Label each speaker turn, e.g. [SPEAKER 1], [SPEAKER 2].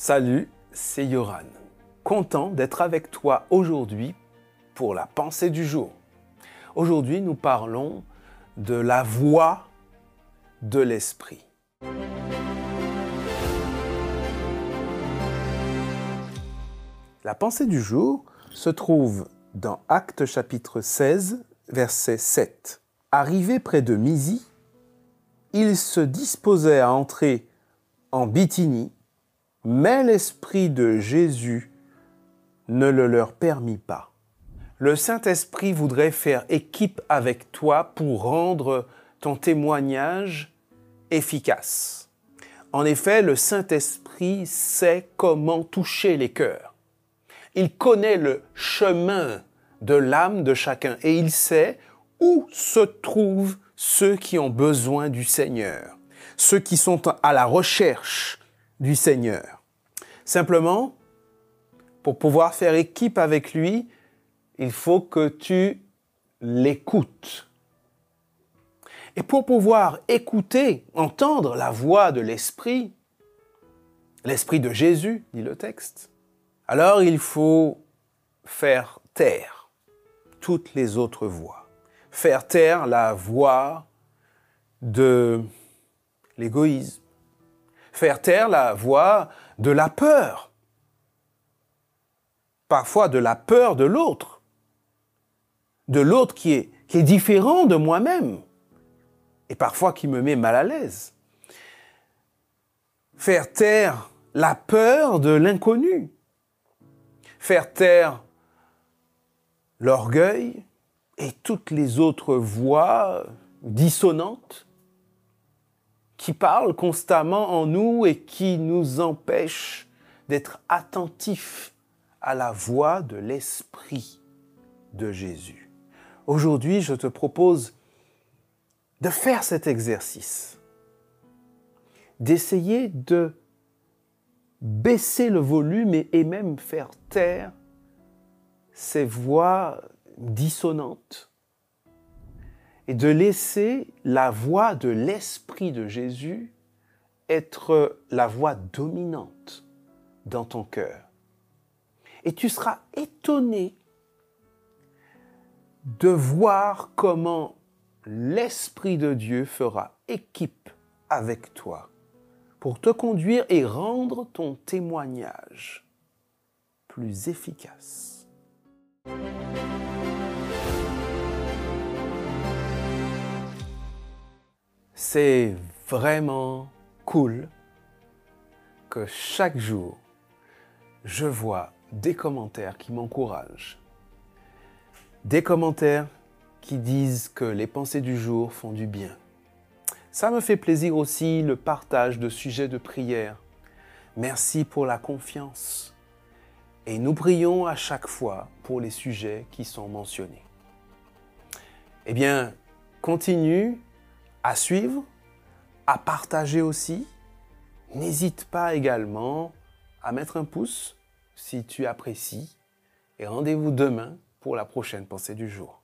[SPEAKER 1] Salut, c'est Yoran. Content d'être avec toi aujourd'hui pour la pensée du jour. Aujourd'hui, nous parlons de la voix de l'esprit. La pensée du jour se trouve dans Actes chapitre 16, verset 7. Arrivé près de Misi, ils se disposaient à entrer en Bithynie, mais l'Esprit de Jésus ne le leur permit pas. Le Saint-Esprit voudrait faire équipe avec toi pour rendre ton témoignage efficace. En effet, le Saint-Esprit sait comment toucher les cœurs. Il connaît le chemin de l'âme de chacun et il sait où se trouvent ceux qui ont besoin du Seigneur, ceux qui sont à la recherche du Seigneur. Simplement, pour pouvoir faire équipe avec lui, il faut que tu l'écoutes. Et pour pouvoir écouter, entendre la voix de l'Esprit, l'Esprit de Jésus, dit le texte, alors il faut faire taire toutes les autres voix. Faire taire la voix de l'égoïsme. Faire taire la voix de la peur. Parfois de la peur de l'autre. De l'autre qui est, différent de moi-même. Et parfois qui me met mal à l'aise. Faire taire la peur de l'inconnu. Faire taire l'orgueil et toutes les autres voix dissonantes qui parlent constamment en nous et qui nous empêchent d'être attentifs à la voix de l'Esprit de Jésus. Aujourd'hui, je te propose de faire cet exercice, d'essayer de baisser le volume et, même faire taire ces voix dissonantes et de laisser la voix de l'Esprit de Jésus être la voix dominante dans ton cœur. Et tu seras étonné de voir comment l'Esprit de Dieu fera équipe avec toi pour te conduire et rendre ton témoignage plus efficace. C'est vraiment cool que chaque jour, je vois des commentaires qui m'encouragent. Des commentaires qui disent que les pensées du jour font du bien. Ça me fait plaisir aussi le partage de sujets de prière. Merci pour la confiance. Et nous prions à chaque fois pour les sujets qui sont mentionnés. Eh bien, continue à suivre, à partager aussi. N'hésite pas également à mettre un pouce si tu apprécies. Et rendez-vous demain pour la prochaine pensée du jour.